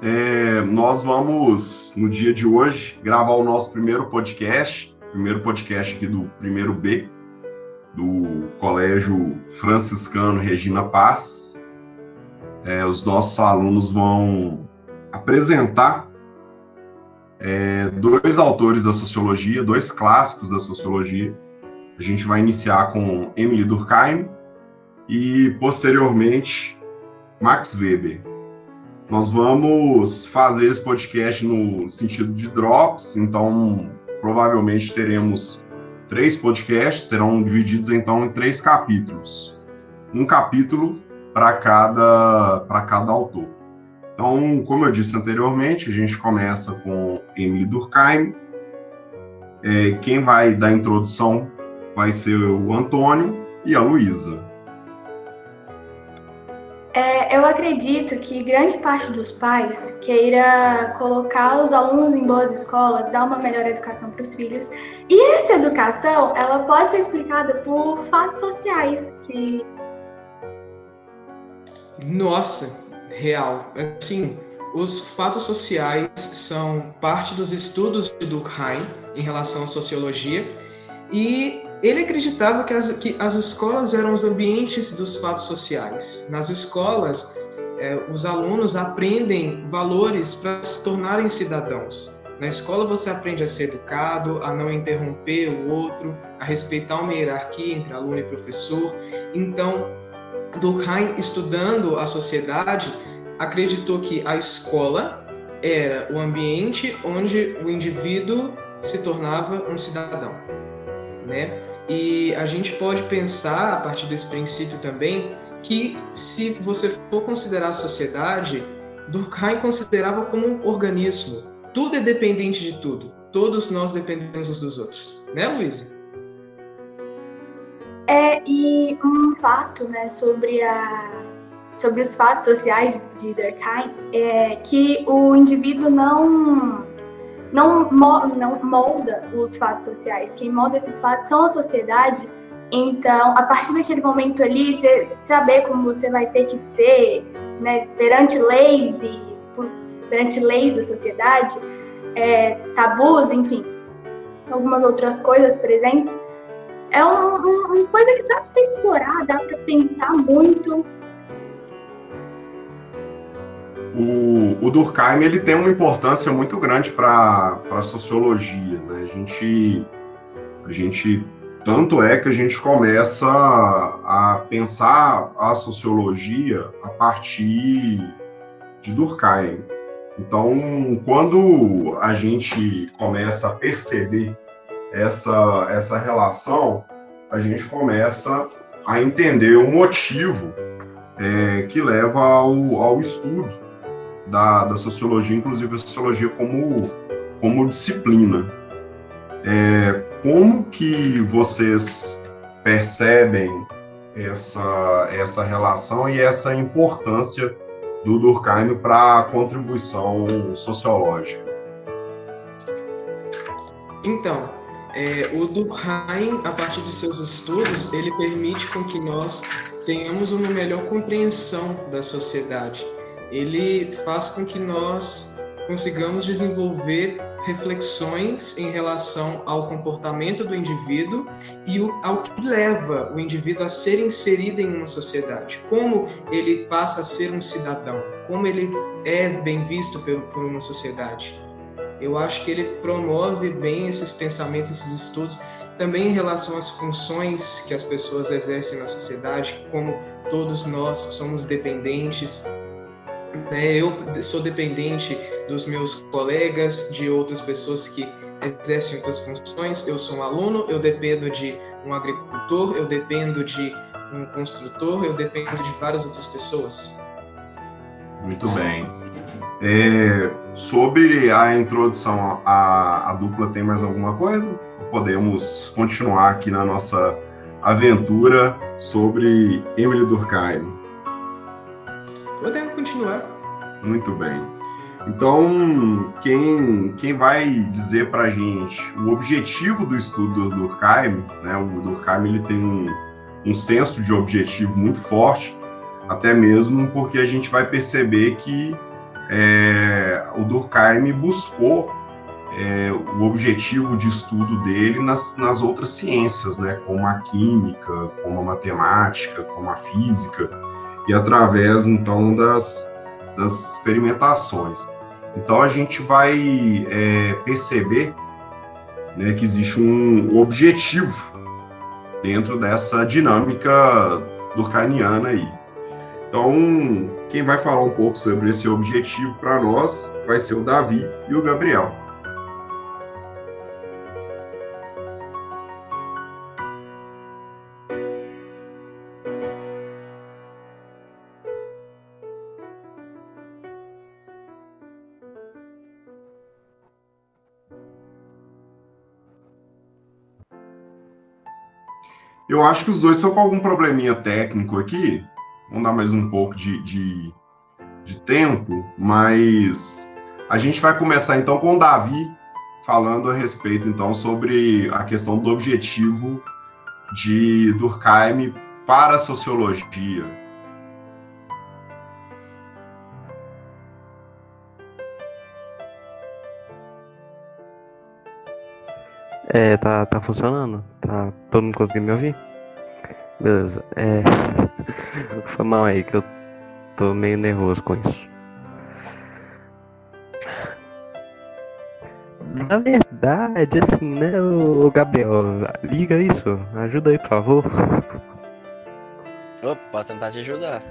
É, nós vamos, no dia de hoje, gravar o nosso primeiro podcast, primeiro podcast aqui do primeiro B, do Colégio Franciscano Regina Paz. É, os nossos alunos vão apresentar é, dois autores da sociologia, dois clássicos da sociologia. A gente vai iniciar com Emily Durkheim e, posteriormente, Max Weber. Nós vamos fazer esse podcast no sentido de drops, então provavelmente teremos três podcasts, serão divididos então em três capítulos. Um capítulo para cada, para cada autor. Então, como eu disse anteriormente, a gente começa com Emily Durkheim. É, quem vai dar introdução vai ser o Antônio e a Luísa. É, eu acredito que grande parte dos pais queira colocar os alunos em boas escolas, dar uma melhor educação para os filhos. E essa educação, ela pode ser explicada por fatos sociais que Nossa, real. Assim, os fatos sociais são parte dos estudos de Durkheim em relação à sociologia e ele acreditava que as, que as escolas eram os ambientes dos fatos sociais. Nas escolas, é, os alunos aprendem valores para se tornarem cidadãos. Na escola você aprende a ser educado, a não interromper o outro, a respeitar uma hierarquia entre aluno e professor. Então, Durkheim, estudando a sociedade, acreditou que a escola era o ambiente onde o indivíduo se tornava um cidadão. Né? E a gente pode pensar, a partir desse princípio também, que se você for considerar a sociedade, Durkheim considerava como um organismo. Tudo é dependente de tudo. Todos nós dependemos uns dos outros. Né, Luísa? É, e um fato né, sobre, a, sobre os fatos sociais de Durkheim é que o indivíduo não, não, não molda os fatos sociais. Quem molda esses fatos são a sociedade. Então, a partir daquele momento ali, você saber como você vai ter que ser né, perante leis e perante leis da sociedade, é, tabus, enfim, algumas outras coisas presentes, é um, um, uma coisa que dá para explorar, dá para pensar muito. O, o Durkheim ele tem uma importância muito grande para a sociologia. Né? A, gente, a gente, tanto é que a gente começa a pensar a sociologia a partir de Durkheim. Então, quando a gente começa a perceber essa, essa relação, a gente começa a entender o motivo é, que leva ao, ao estudo da, da, sociologia, inclusive a sociologia como, como disciplina. É, como que vocês percebem essa, essa relação e essa importância do Durkheim para a contribuição sociológica? Então, é, o Durkheim, a partir de seus estudos, ele permite com que nós tenhamos uma melhor compreensão da sociedade. Ele faz com que nós consigamos desenvolver reflexões em relação ao comportamento do indivíduo e ao que leva o indivíduo a ser inserido em uma sociedade, como ele passa a ser um cidadão, como ele é bem visto por uma sociedade eu acho que ele promove bem esses pensamentos, esses estudos, também em relação às funções que as pessoas exercem na sociedade, como todos nós somos dependentes. Né? Eu sou dependente dos meus colegas, de outras pessoas que exercem outras funções. Eu sou um aluno, eu dependo de um agricultor, eu dependo de um construtor, eu dependo de várias outras pessoas. Muito bem. É, sobre a introdução, a, a dupla tem mais alguma coisa? Podemos continuar aqui na nossa aventura sobre Emily Durkheim. Podemos continuar. Muito bem. Então, quem, quem vai dizer para a gente o objetivo do estudo do Durkheim, né? O Durkheim ele tem um, um senso de objetivo muito forte, até mesmo porque a gente vai perceber que é, o Durkheim buscou é, o objetivo de estudo dele nas, nas outras ciências, né, como a química, como a matemática, como a física, e através, então, das, das experimentações. Então, a gente vai é, perceber né, que existe um objetivo dentro dessa dinâmica durkheimiana aí. Então, quem vai falar um pouco sobre esse objetivo para nós vai ser o Davi e o Gabriel. Eu acho que os dois estão com algum probleminha técnico aqui. Vamos dar mais um pouco de, de, de tempo, mas a gente vai começar então com o Davi falando a respeito então sobre a questão do objetivo de Durkheim para a sociologia. É, tá, tá funcionando? Tá todo mundo conseguindo me ouvir? Beleza. É. Foi mal aí que eu tô meio nervoso com isso. Na verdade, assim, né, o Gabriel, liga isso, ajuda aí, por favor. Opa, posso tentar te ajudar.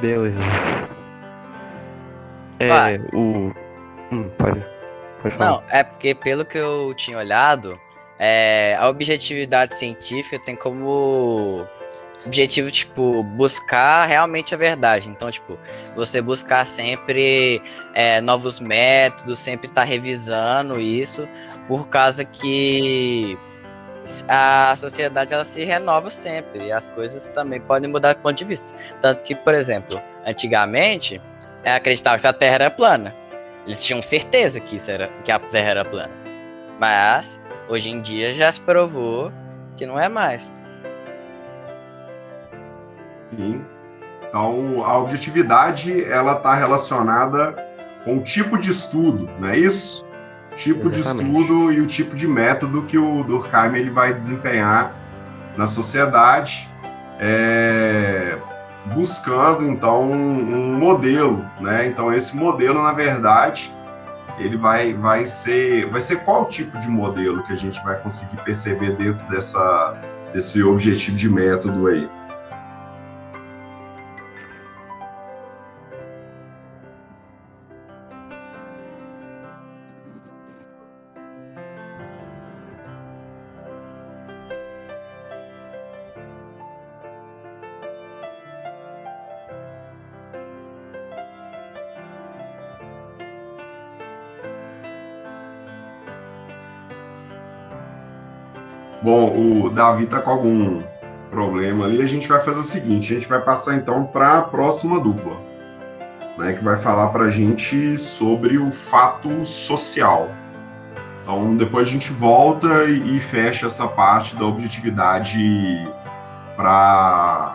Beleza. É, Vai. o. Hum, pode. Não, é porque pelo que eu tinha olhado, é, a objetividade científica tem como objetivo, tipo, buscar realmente a verdade. Então, tipo, você buscar sempre é, novos métodos, sempre estar tá revisando isso, por causa que a sociedade ela se renova sempre e as coisas também podem mudar de ponto de vista. Tanto que, por exemplo, antigamente, é, acreditava que a Terra era plana. Eles tinham certeza que, isso era, que a Terra era plana. Mas, hoje em dia, já se provou que não é mais. Sim. Então, a objetividade, ela está relacionada com o tipo de estudo, não é isso? Tipo Exatamente. de estudo e o tipo de método que o Durkheim ele vai desempenhar na sociedade. É, buscando então um, modelo, né? Então esse modelo, na verdade, ele vai, vai ser vai ser qual tipo de modelo que a gente vai conseguir perceber dentro dessa desse objetivo de método aí? O Davi está com algum problema ali. A gente vai fazer o seguinte: a gente vai passar então para a próxima dupla, né, que vai falar para a gente sobre o fato social. Então, depois a gente volta e, fecha essa parte da objetividade para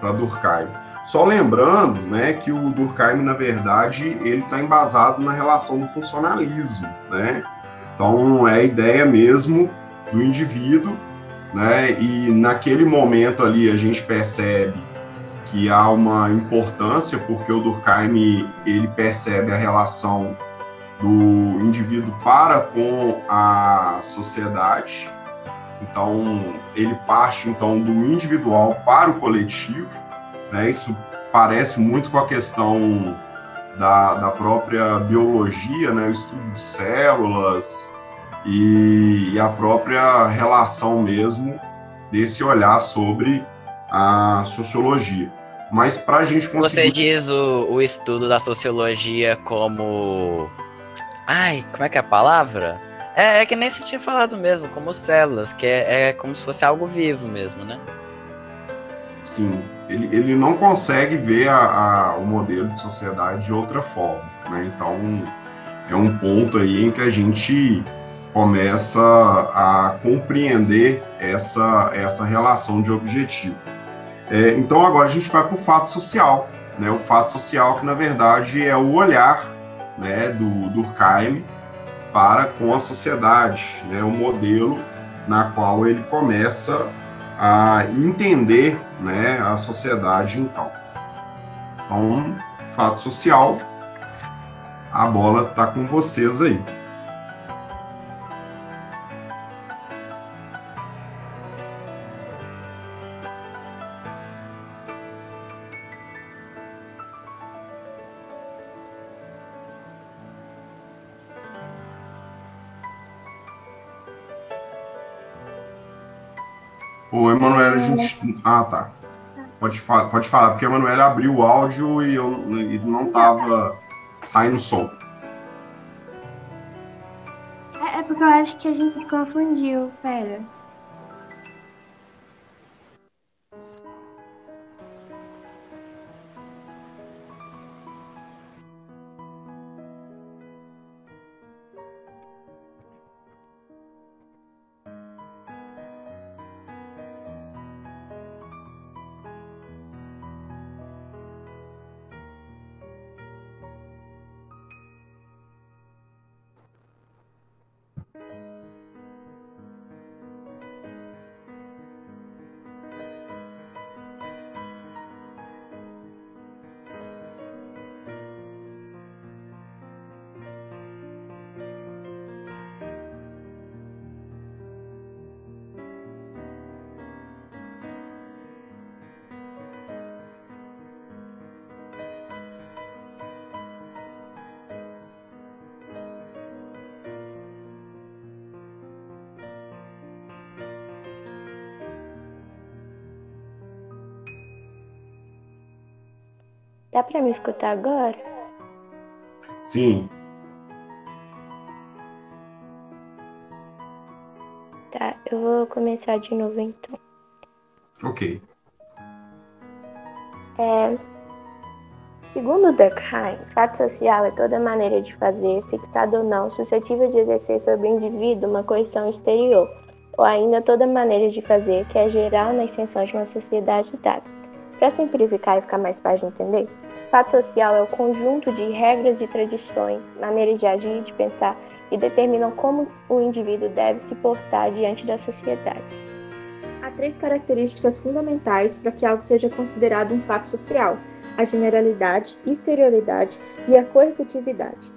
Durkheim. Só lembrando né, que o Durkheim, na verdade, ele está embasado na relação do funcionalismo. Né? Então, é a ideia mesmo do indivíduo, né? E naquele momento ali a gente percebe que há uma importância porque o Durkheim ele percebe a relação do indivíduo para com a sociedade. Então ele parte então do individual para o coletivo, né? Isso parece muito com a questão da, da própria biologia, né? O estudo de células, e, e a própria relação mesmo desse olhar sobre a sociologia. Mas para a gente conseguir. Você diz o, o estudo da sociologia como. Ai, como é que é a palavra? É, é que nem se tinha falado mesmo, como células, que é, é como se fosse algo vivo mesmo, né? Sim, ele, ele não consegue ver a, a, o modelo de sociedade de outra forma, né? Então, é um ponto aí em que a gente começa a compreender essa, essa relação de objetivo. É, então agora a gente vai para o fato social, né, o fato social, que na verdade é o olhar né, do Durkheim para com a sociedade, né, o modelo na qual ele começa a entender né, a sociedade então. Então, fato social, a bola está com vocês aí. O Emanuel, a gente. Ah, tá. Pode, pode falar, porque a Emanuel abriu o áudio e, eu, e não tava saindo som. É, é porque eu acho que a gente confundiu, pera. Dá para me escutar agora? Sim. Tá, eu vou começar de novo então. Ok. É, segundo Durkheim, fato social é toda maneira de fazer, fixada ou não, suscetível de exercer sobre o indivíduo uma coerção exterior, ou ainda toda maneira de fazer que é geral na extensão de uma sociedade dada. Para simplificar e ficar mais fácil de entender, fato social é o conjunto de regras e tradições, maneiras de agir e de pensar que determinam como o indivíduo deve se portar diante da sociedade. Há três características fundamentais para que algo seja considerado um fato social: a generalidade, exterioridade e a coercitividade.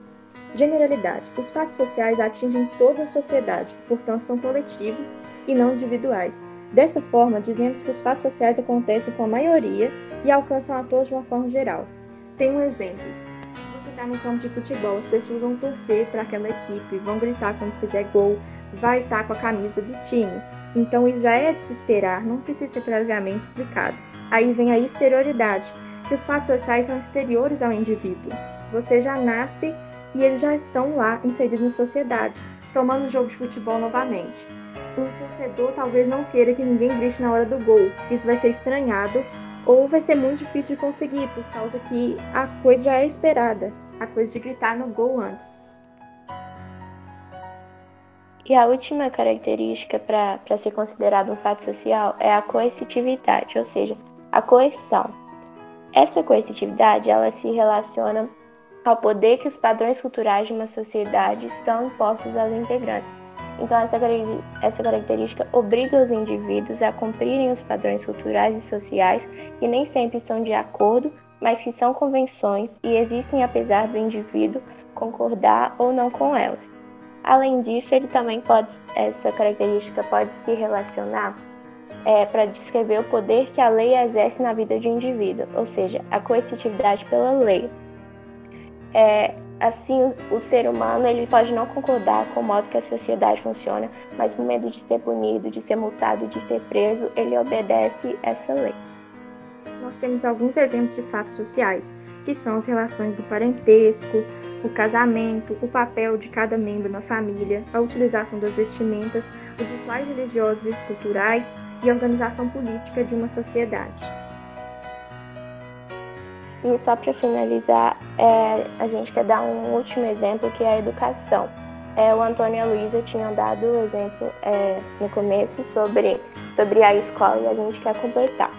Generalidade: os fatos sociais atingem toda a sociedade, portanto, são coletivos e não individuais, Dessa forma, dizemos que os fatos sociais acontecem com a maioria e alcançam a todos de uma forma geral. Tem um exemplo. Se você está no campo de futebol, as pessoas vão torcer para aquela equipe, vão gritar quando fizer gol, vai estar com a camisa do time. Então isso já é de se esperar, não precisa ser previamente explicado. Aí vem a exterioridade, que os fatos sociais são exteriores ao indivíduo. Você já nasce e eles já estão lá inseridos na sociedade, tomando o jogo de futebol novamente um torcedor talvez não queira que ninguém grite na hora do gol. Isso vai ser estranhado ou vai ser muito difícil de conseguir, por causa que a coisa já é esperada, a coisa de gritar no gol antes. E a última característica para ser considerado um fato social é a coercitividade, ou seja, a coerção. Essa coercitividade ela se relaciona ao poder que os padrões culturais de uma sociedade estão impostos aos integrantes então, essa, essa característica obriga os indivíduos a cumprirem os padrões culturais e sociais que nem sempre estão de acordo, mas que são convenções e existem apesar do indivíduo concordar ou não com elas. Além disso, ele também pode, essa característica pode se relacionar é, para descrever o poder que a lei exerce na vida de um indivíduo, ou seja, a coercitividade pela lei. É, Assim, o ser humano ele pode não concordar com o modo que a sociedade funciona, mas por medo de ser punido, de ser multado, de ser preso, ele obedece essa lei. Nós temos alguns exemplos de fatos sociais, que são as relações do parentesco, o casamento, o papel de cada membro na família, a utilização das vestimentas, os rituais religiosos e culturais e a organização política de uma sociedade. E só para finalizar, é, a gente quer dar um último exemplo que é a educação. É, o Antônio e a Luísa tinham dado o exemplo é, no começo sobre, sobre a escola e a gente quer completar.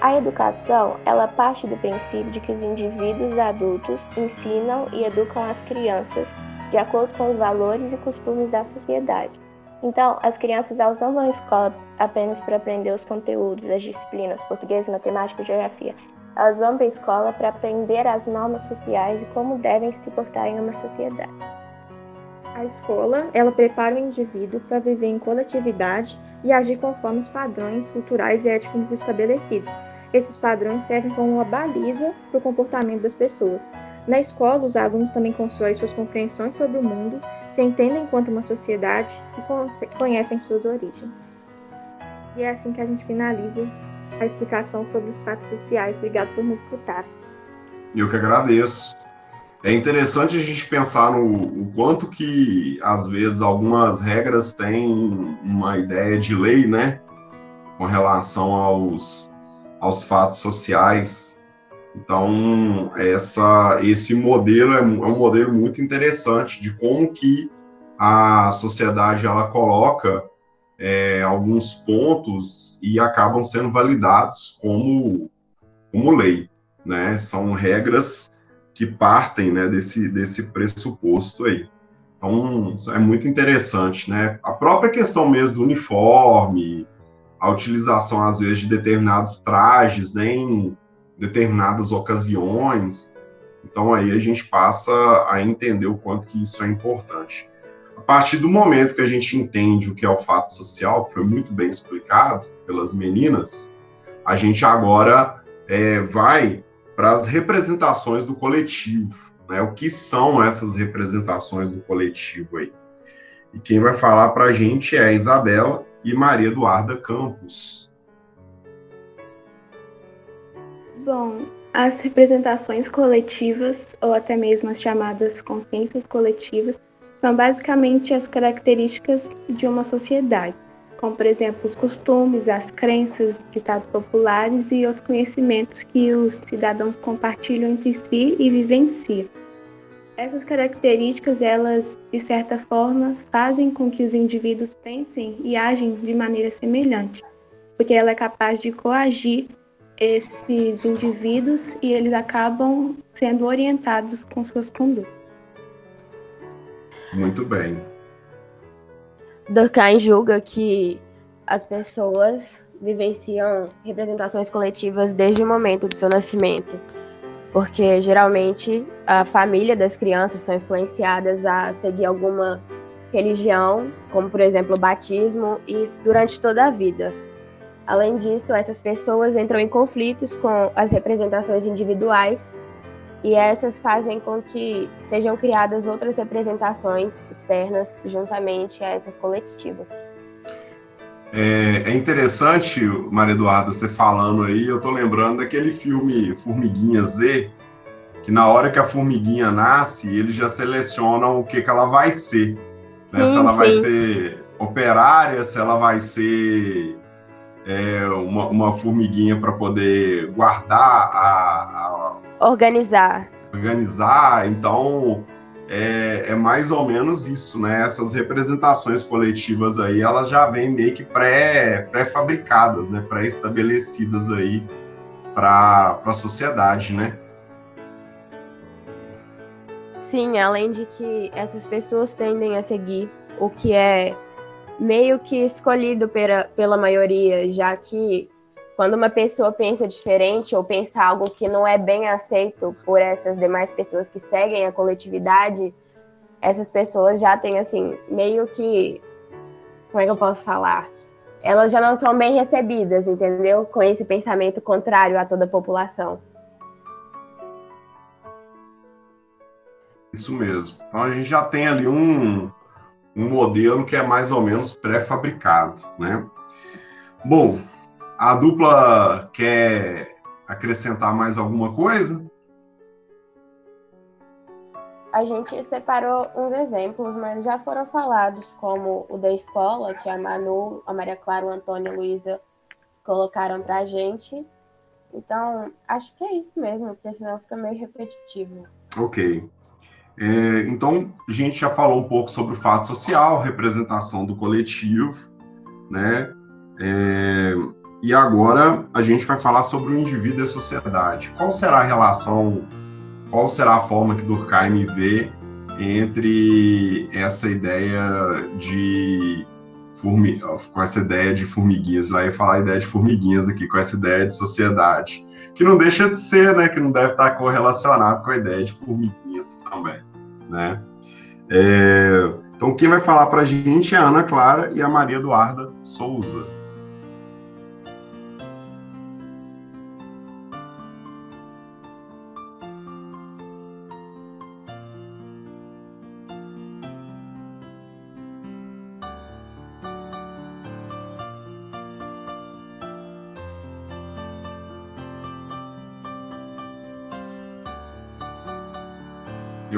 A educação, ela parte do princípio de que os indivíduos adultos ensinam e educam as crianças de acordo com os valores e costumes da sociedade. Então, as crianças elas não vão à escola apenas para aprender os conteúdos, as disciplinas português, matemática geografia. Elas vão para a escola para aprender as normas sociais e como devem se portar em uma sociedade. A escola, ela prepara o indivíduo para viver em coletividade e agir conforme os padrões culturais e éticos estabelecidos. Esses padrões servem como uma baliza para o comportamento das pessoas. Na escola, os alunos também constroem suas compreensões sobre o mundo, se entendem enquanto uma sociedade e conhecem suas origens. E é assim que a gente finaliza a explicação sobre os fatos sociais. Obrigado por me escutar. Eu que agradeço. É interessante a gente pensar no quanto que, às vezes, algumas regras têm uma ideia de lei, né? Com relação aos, aos fatos sociais. Então, essa, esse modelo é, é um modelo muito interessante de como que a sociedade ela coloca é, alguns pontos e acabam sendo validados como, como lei, né? São regras que partem né, desse, desse pressuposto aí. Então, é muito interessante, né? A própria questão mesmo do uniforme, a utilização, às vezes, de determinados trajes em determinadas ocasiões. Então, aí a gente passa a entender o quanto que isso é importante. A partir do momento que a gente entende o que é o fato social, que foi muito bem explicado pelas meninas, a gente agora é, vai para as representações do coletivo. Né? O que são essas representações do coletivo aí? E quem vai falar para a gente é a Isabela e Maria Eduarda Campos. Bom, as representações coletivas, ou até mesmo as chamadas consciências coletivas, são basicamente as características de uma sociedade como por exemplo os costumes, as crenças, ditados populares e outros conhecimentos que os cidadãos compartilham entre si e vivenciam. Essas características, elas, de certa forma, fazem com que os indivíduos pensem e agem de maneira semelhante, porque ela é capaz de coagir esses indivíduos e eles acabam sendo orientados com suas condutas. Muito bem. Durkheim julga que as pessoas vivenciam representações coletivas desde o momento do seu nascimento, porque geralmente a família das crianças são influenciadas a seguir alguma religião, como por exemplo o batismo, e durante toda a vida. Além disso, essas pessoas entram em conflitos com as representações individuais e essas fazem com que sejam criadas outras representações externas juntamente a essas coletivas. É, é interessante, Maria Eduarda, você falando aí, eu tô lembrando daquele filme Formiguinha Z, que na hora que a formiguinha nasce, eles já selecionam o que, que ela vai ser. Né? Sim, se ela sim. vai ser operária, se ela vai ser é, uma, uma, formiguinha para poder guardar a, a, organizar. Organizar então é, é, mais ou menos isso né? Essas representações coletivas aí elas já vêm meio que pré pré né? Pré estabelecidas aí para a sociedade né? Sim além de que essas pessoas tendem a seguir o que é meio que escolhido pela, pela maioria, já que quando uma pessoa pensa diferente ou pensa algo que não é bem aceito por essas demais pessoas que seguem a coletividade, essas pessoas já têm assim, meio que como é que eu posso falar? Elas já não são bem recebidas, entendeu? Com esse pensamento contrário a toda a população. Isso mesmo. Então a gente já tem ali um, um modelo que é mais ou menos pré-fabricado, né? Bom, a dupla quer acrescentar mais alguma coisa? A gente separou uns exemplos, mas já foram falados, como o da escola, que a Manu, a Maria Clara, o Antônio e a Luísa colocaram para a gente. Então, acho que é isso mesmo, porque senão fica meio repetitivo. Ok. É, então, a gente já falou um pouco sobre o fato social, representação do coletivo, né? É, e agora a gente vai falar sobre o indivíduo e a sociedade. Qual será a relação, qual será a forma que Durkheim vê entre essa ideia de com essa ideia de formiguinhas, lá ia falar a ideia de formiguinhas aqui, com essa ideia de sociedade, que não deixa de ser, né, que não deve estar correlacionado com a ideia de formiguinhas também, né? É, então, quem vai falar para a gente é a Ana Clara e a Maria Eduarda Souza.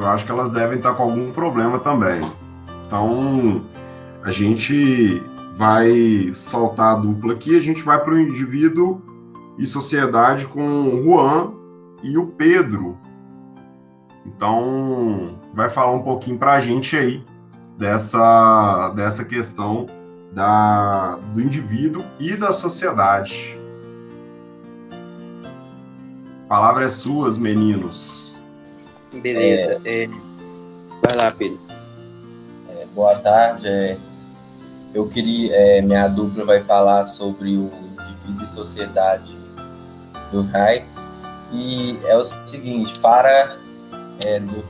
Eu acho que elas devem estar com algum problema também. Então, a gente vai saltar a dupla aqui, a gente vai para o indivíduo e sociedade com o Juan e o Pedro. Então, vai falar um pouquinho para a gente aí dessa, dessa questão da, do indivíduo e da sociedade. Palavras é suas, meninos. Beleza. É... É... Vai lá, Pedro. É, boa tarde. É, eu queria. É, minha dupla vai falar sobre o indivíduo e sociedade do Rai. E é o seguinte, para é, do,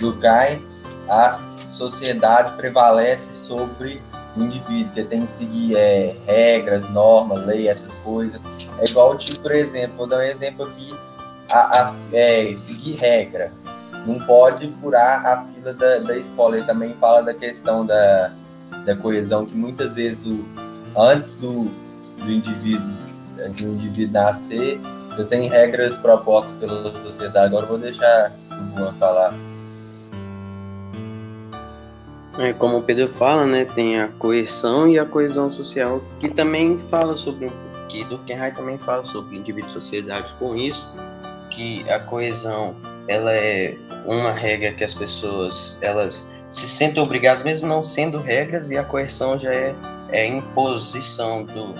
do Kai, a sociedade prevalece sobre o indivíduo, que tem que seguir é, regras, normas, lei, essas coisas. É igual, tipo, por exemplo, vou dar um exemplo aqui, a, a é, seguir regra não pode furar a fila da, da escola. Ele também fala da questão da, da coesão, que muitas vezes o, antes do, do indivíduo de um indivíduo nascer, eu tenho regras propostas pela sociedade. Agora vou deixar o Juan falar. É, como o Pedro fala, né, tem a coerção e a coesão social, que também fala sobre, que Durkheim também fala sobre indivíduo e sociedade. Com isso, que a coesão ela é uma regra que as pessoas elas se sentem obrigadas, mesmo não sendo regras, e a coerção já é, é imposição do,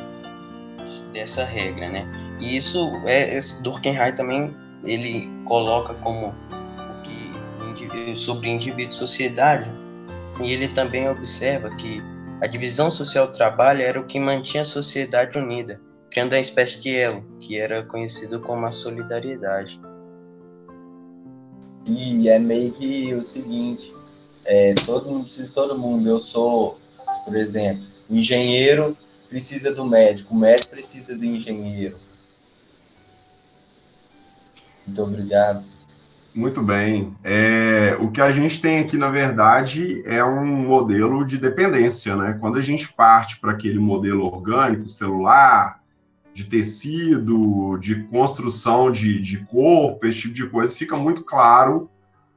dessa regra, né? E isso é, Durkheim também ele coloca como o que sobre indivíduo e sociedade, e ele também observa que a divisão social do trabalho era o que mantinha a sociedade unida, criando a espécie de elo, que era conhecido como a solidariedade. E é meio que o seguinte, é, todo mundo precisa todo mundo. Eu sou, por exemplo, o engenheiro precisa do médico, o médico precisa do engenheiro. Muito obrigado. Muito bem. É, o que a gente tem aqui, na verdade, é um modelo de dependência, né? Quando a gente parte para aquele modelo orgânico, celular, de tecido, de construção de, de corpo, esse tipo de coisa, fica muito claro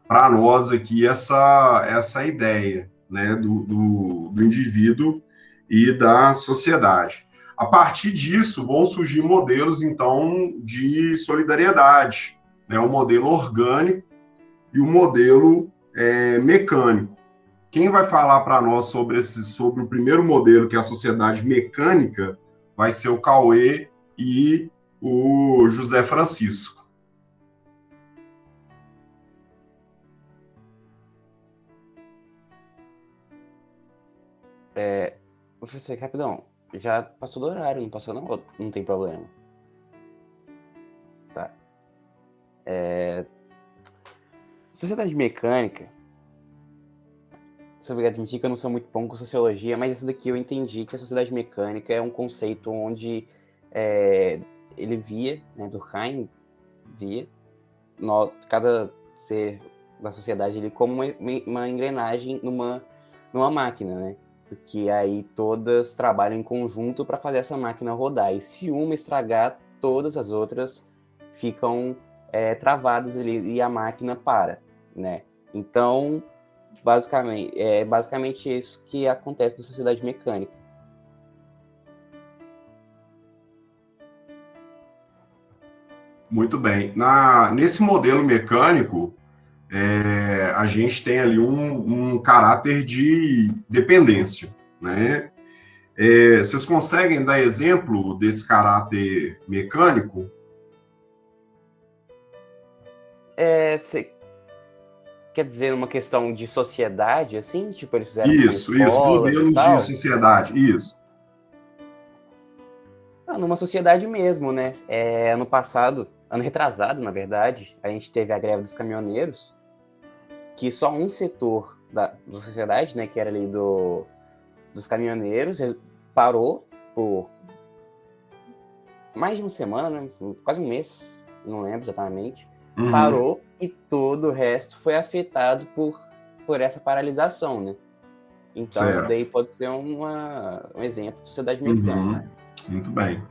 para nós aqui essa, essa ideia né, do, do, do indivíduo e da sociedade. A partir disso, vão surgir modelos, então, de solidariedade, né, o modelo orgânico e o modelo é, mecânico. Quem vai falar para nós sobre, esse, sobre o primeiro modelo, que é a sociedade mecânica, vai ser o Cauê e o José Francisco. É, professor, rapidão, já passou do horário, não passou não? Não tem problema. Tá. É... Sociedade mecânica. Você vai admitir que eu não sou muito bom com sociologia, mas isso daqui eu entendi que a sociedade mecânica é um conceito onde é, ele via, né, Durkheim via, nós, cada ser da sociedade ele como uma, uma engrenagem numa, numa máquina, né? Porque aí todas trabalham em conjunto para fazer essa máquina rodar. E se uma estragar, todas as outras ficam é, travadas ali e a máquina para, né? Então, basicamente, é basicamente isso que acontece na sociedade mecânica. Muito bem. Na, nesse modelo mecânico, é, a gente tem ali um, um caráter de dependência, né? É, vocês conseguem dar exemplo desse caráter mecânico? É. Quer dizer, uma questão de sociedade, assim? Tipo, eles fizeram Isso, isso, modelos de sociedade, isso. Ah, numa sociedade mesmo, né? É, ano passado, ano retrasado, na verdade, a gente teve a greve dos caminhoneiros, que só um setor da, da sociedade, né, que era ali do, dos caminhoneiros, parou por mais de uma semana, né, quase um mês, não lembro exatamente, uhum. parou e todo o resto foi afetado por, por essa paralisação, né? Então certo. isso daí pode ser uma, um exemplo de sociedade mecânica. Uhum. Muito bem.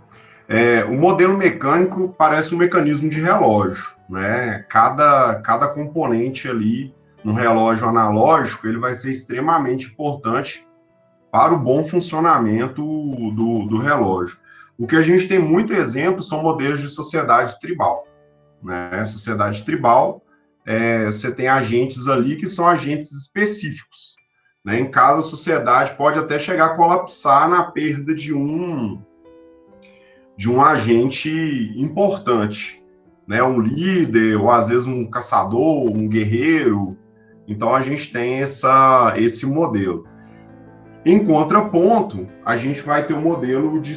É, o modelo mecânico parece um mecanismo de relógio, né? Cada, cada componente ali no relógio analógico ele vai ser extremamente importante para o bom funcionamento do, do relógio. O que a gente tem muito exemplo são modelos de sociedade tribal. Né? Sociedade tribal, é, você tem agentes ali que são agentes específicos. Né? Em casa, a sociedade pode até chegar a colapsar na perda de um de um agente importante, né? Um líder ou às vezes um caçador, um guerreiro. Então a gente tem essa esse modelo. Em contraponto, a gente vai ter um modelo de,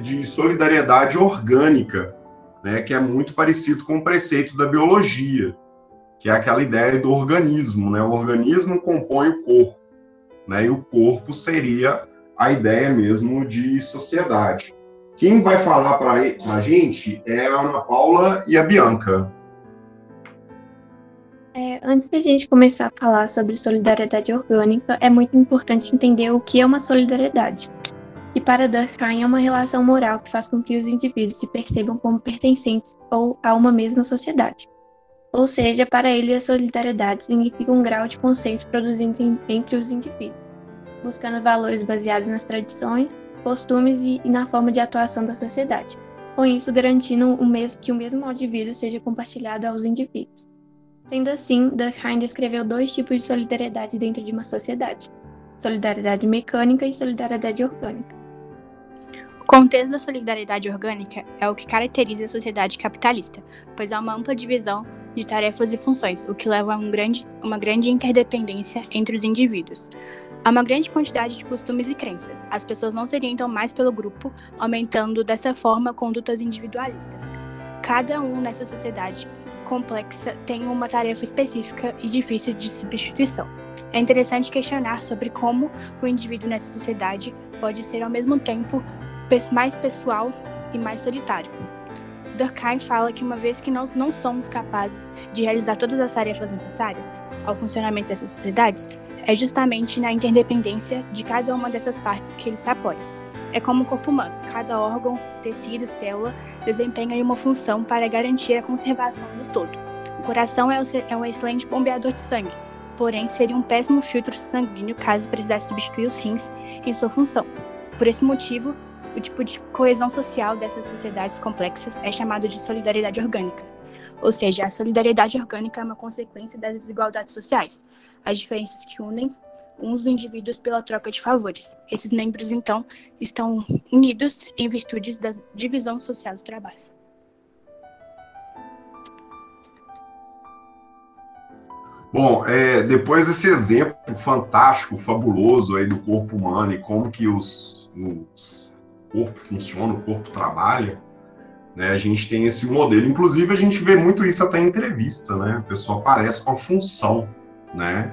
de solidariedade orgânica, né, que é muito parecido com o preceito da biologia, que é aquela ideia do organismo, né? O organismo compõe o corpo, né? E o corpo seria a ideia mesmo de sociedade. Quem vai falar para a gente é a Ana Paula e a Bianca. É, antes da gente começar a falar sobre solidariedade orgânica, é muito importante entender o que é uma solidariedade e para Durkheim é uma relação moral que faz com que os indivíduos se percebam como pertencentes ou a uma mesma sociedade. Ou seja, para ele a solidariedade significa um grau de consenso produzido entre os indivíduos, buscando valores baseados nas tradições, costumes e, na forma de atuação da sociedade, com isso garantindo o mesmo, que o mesmo modo de vida seja compartilhado aos indivíduos. Sendo assim, Durkheim descreveu dois tipos de solidariedade dentro de uma sociedade: solidariedade mecânica e solidariedade orgânica contexto da solidariedade orgânica é o que caracteriza a sociedade capitalista, pois há uma ampla divisão de tarefas e funções, o que leva a um grande, uma grande interdependência entre os indivíduos. Há uma grande quantidade de costumes e crenças. As pessoas não se orientam mais pelo grupo, aumentando dessa forma condutas individualistas. Cada um nessa sociedade complexa tem uma tarefa específica e difícil de substituição. É interessante questionar sobre como o indivíduo nessa sociedade pode ser ao mesmo tempo mais pessoal e mais solitário. Durkheim fala que uma vez que nós não somos capazes de realizar todas as tarefas necessárias ao funcionamento dessas sociedades, é justamente na interdependência de cada uma dessas partes que ele se apoia. É como o corpo humano, cada órgão, tecido, célula desempenha uma função para garantir a conservação do todo. O coração é um excelente bombeador de sangue, porém seria um péssimo filtro sanguíneo caso precisasse substituir os rins em sua função. Por esse motivo, o tipo de coesão social dessas sociedades complexas é chamado de solidariedade orgânica. Ou seja, a solidariedade orgânica é uma consequência das desigualdades sociais, as diferenças que unem uns indivíduos pela troca de favores. Esses membros, então, estão unidos em virtude da divisão social do trabalho. Bom, é, depois desse exemplo fantástico, fabuloso aí do corpo humano e como que os, os corpo funciona, o corpo trabalha, né, a gente tem esse modelo. Inclusive, a gente vê muito isso até em entrevista, né? A pessoa aparece com a função, né?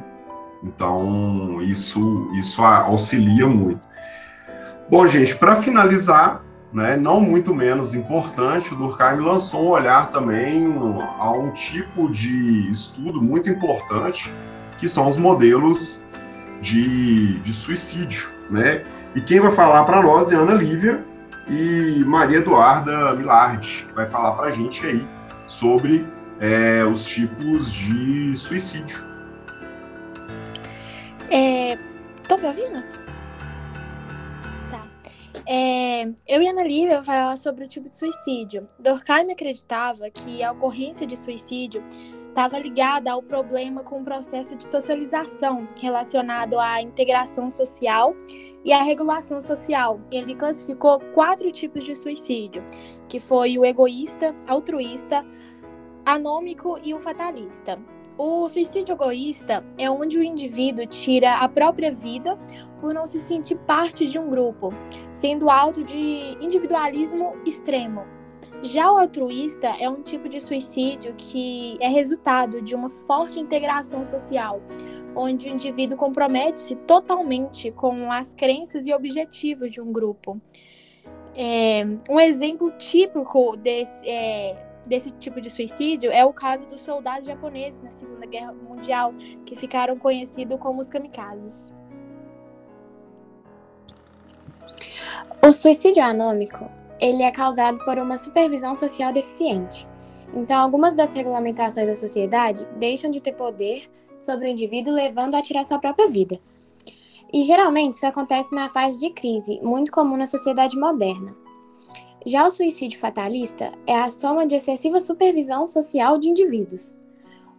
Então, isso, isso auxilia muito. Bom, gente, para finalizar, né, não muito menos importante, o Durkheim lançou um olhar também a um tipo de estudo muito importante, que são os modelos de, de suicídio, né? E quem vai falar para nós é Ana Lívia e Maria Eduarda Milard, que vai falar para a gente aí sobre é, os tipos de suicídio. É, tô me ouvindo? Tá. É, eu e Ana Lívia falar sobre o tipo de suicídio. Durkheim acreditava que a ocorrência de suicídio estava ligada ao problema com o processo de socialização relacionado à integração social e à regulação social. Ele classificou quatro tipos de suicídio, que foi o egoísta, altruísta, anômico e o fatalista. O suicídio egoísta é onde o indivíduo tira a própria vida por não se sentir parte de um grupo, sendo alto de individualismo extremo. Já o altruísta é um tipo de suicídio que é resultado de uma forte integração social, onde o indivíduo compromete-se totalmente com as crenças e objetivos de um grupo. É, um exemplo típico desse, é, desse tipo de suicídio é o caso dos soldados japoneses na Segunda Guerra Mundial, que ficaram conhecidos como os kamikazes. O suicídio anômico, ele é causado por uma supervisão social deficiente. Então, algumas das regulamentações da sociedade deixam de ter poder sobre o indivíduo, levando a tirar sua própria vida. E geralmente isso acontece na fase de crise, muito comum na sociedade moderna. Já o suicídio fatalista é a soma de excessiva supervisão social de indivíduos.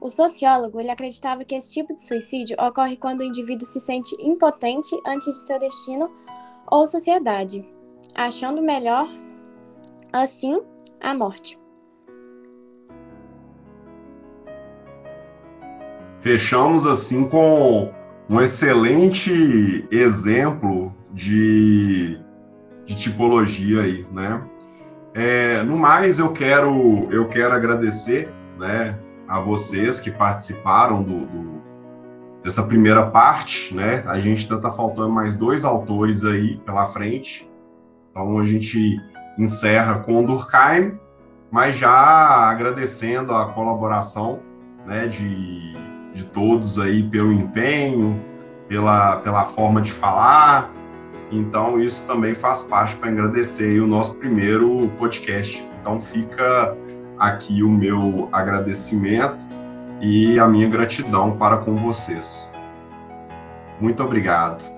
O sociólogo ele acreditava que esse tipo de suicídio ocorre quando o indivíduo se sente impotente antes de seu destino ou sociedade, achando melhor, assim, a morte. Fechamos assim com um excelente exemplo de, de tipologia aí, né? É, no mais, eu quero, eu quero agradecer né, a vocês que participaram do, do dessa primeira parte. Né? A gente ainda está faltando mais dois autores aí pela frente. Então, a gente encerra com Durkheim, mas já agradecendo a colaboração né, de, de todos aí pelo empenho, pela, pela forma de falar, então, isso também faz parte para agradecer o nosso primeiro podcast. Então, fica aqui o meu agradecimento e a minha gratidão para com vocês. Muito obrigado.